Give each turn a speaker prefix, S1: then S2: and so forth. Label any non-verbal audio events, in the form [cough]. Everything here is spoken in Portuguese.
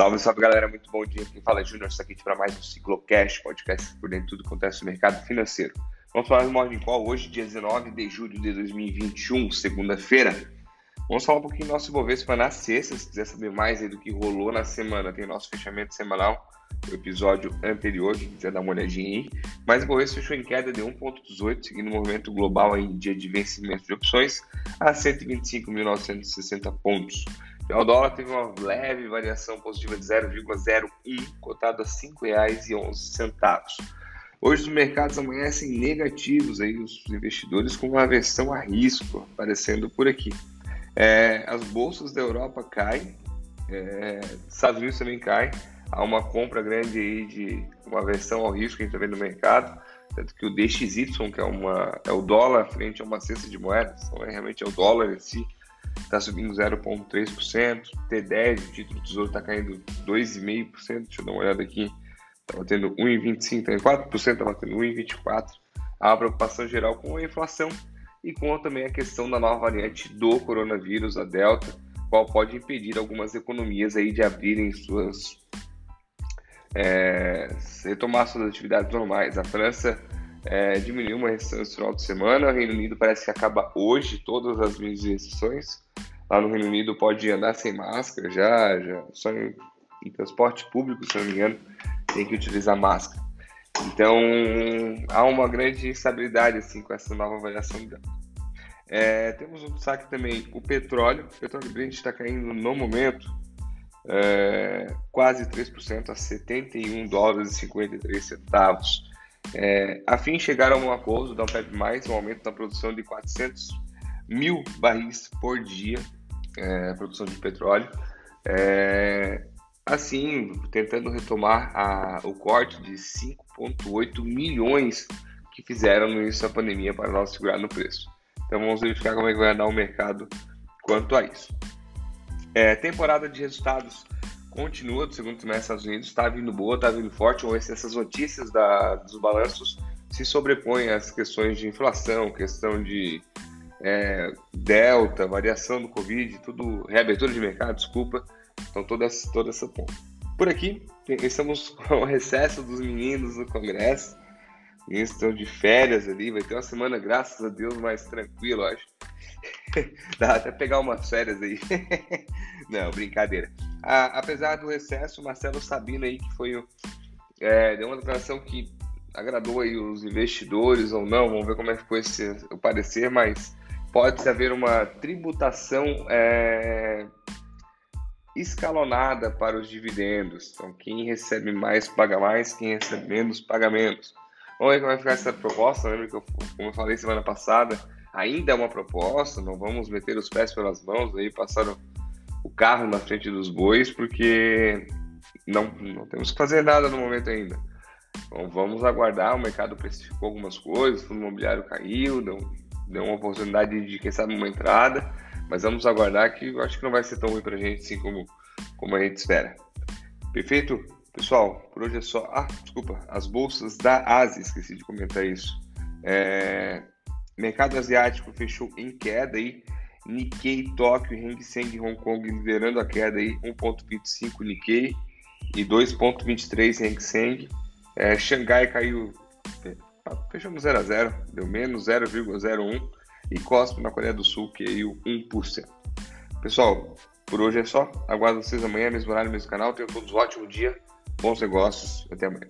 S1: Salve, salve galera, muito bom dia. Quem fala é Júnior, aqui para mais um Ciclocast, podcast por dentro de tudo que acontece no mercado financeiro. Vamos falar do Morning Call hoje, dia 19 de julho de 2021, segunda-feira. Vamos falar um pouquinho do nosso Ibovespa na sexta, se quiser saber mais do que rolou na semana, tem nosso fechamento semanal, o episódio anterior, quem quiser dar uma olhadinha aí. Mas o Ibovespa fechou em queda de 1,18, seguindo o movimento global em dia de vencimento de opções, a 125.960 pontos. O dólar teve uma leve variação positiva de 0,01, cotado a R$ 5,11. Hoje os mercados amanhecem negativos, aí, os investidores com uma aversão a risco aparecendo por aqui. É, as bolsas da Europa caem, é, Estados Unidos também caem, há uma compra grande aí de uma aversão ao risco que a gente está vendo no mercado, tanto que o DXY, que é, uma, é o dólar frente a uma cesta de moedas, então é, realmente é o dólar em si, está subindo 0,3%, T10, o título do Tesouro está caindo 2,5%, deixa eu dar uma olhada aqui, está batendo 1,25%, está em 4%, está batendo 1,24%. Há uma preocupação geral com a inflação e com também a questão da nova variante do coronavírus, a Delta, qual pode impedir algumas economias aí de abrirem suas é, retomar suas atividades normais. A França é, diminuiu uma restrição no final de semana, o Reino Unido parece que acaba hoje todas as restrições. Lá no Reino Unido pode andar sem máscara já, já só em, em transporte público, se não me engano, tem que utilizar máscara. Então há uma grande instabilidade assim com essa nova variação dela. É, temos um destaque também, o petróleo. O petróleo Brent está caindo no momento é, quase 3% a 71 dólares e 53 centavos. É, a fim chegaram a um acordo da OPEP+, um aumento da produção de 400 mil barris por dia é, produção de petróleo. É, assim, tentando retomar a, o corte de 5,8 milhões que fizeram no início da pandemia para não segurar no preço. Então vamos verificar como é que vai andar o mercado quanto a isso. É, temporada de resultados continua do segundo trimestre dos Estados Unidos, está vindo boa, está vindo forte. Se essas notícias da, dos balanços se sobrepõem às questões de inflação, questão de é, delta, variação do Covid, tudo, reabertura de mercado, desculpa. Então, toda, toda essa ponta. Por aqui, estamos com o recesso dos meninos no Congresso. Eles estão de férias ali, vai ter uma semana, graças a Deus, mais tranquila, acho. [laughs] Dá até pegar umas férias aí. [laughs] Não, brincadeira. apesar do recesso, Marcelo Sabino aí, que foi é, deu uma declaração que agradou aí os investidores ou não, vamos ver como é que foi esse, o parecer, mas pode haver uma tributação é, escalonada para os dividendos. Então, quem recebe mais paga mais, quem recebe menos paga menos. Vamos ver como vai ficar essa proposta. Lembra que, eu, como eu falei semana passada, ainda é uma proposta, não vamos meter os pés pelas mãos, aí passaram o carro na frente dos bois, porque não, não temos que fazer nada no momento ainda. Então, vamos aguardar, o mercado precificou algumas coisas, o fundo imobiliário caiu, deu, deu uma oportunidade de, quem sabe, uma entrada, mas vamos aguardar que eu acho que não vai ser tão ruim para a gente assim como, como a gente espera. Perfeito? Pessoal, por hoje é só. Ah, desculpa, as bolsas da Ásia, esqueci de comentar isso. É... Mercado asiático fechou em queda aí. Nikkei, Tóquio, Hang Seng, Hong Kong liderando a queda aí, 1.25 Nikkei e 2.23 Hang Seng. É, Xangai caiu fechamos 0 a 0 deu menos 0,01 e Cosme na Coreia do Sul caiu 1%. Pessoal, por hoje é só. Aguardo vocês amanhã, mesmo horário, mesmo canal. Tenham todos um ótimo dia, bons negócios. Até amanhã.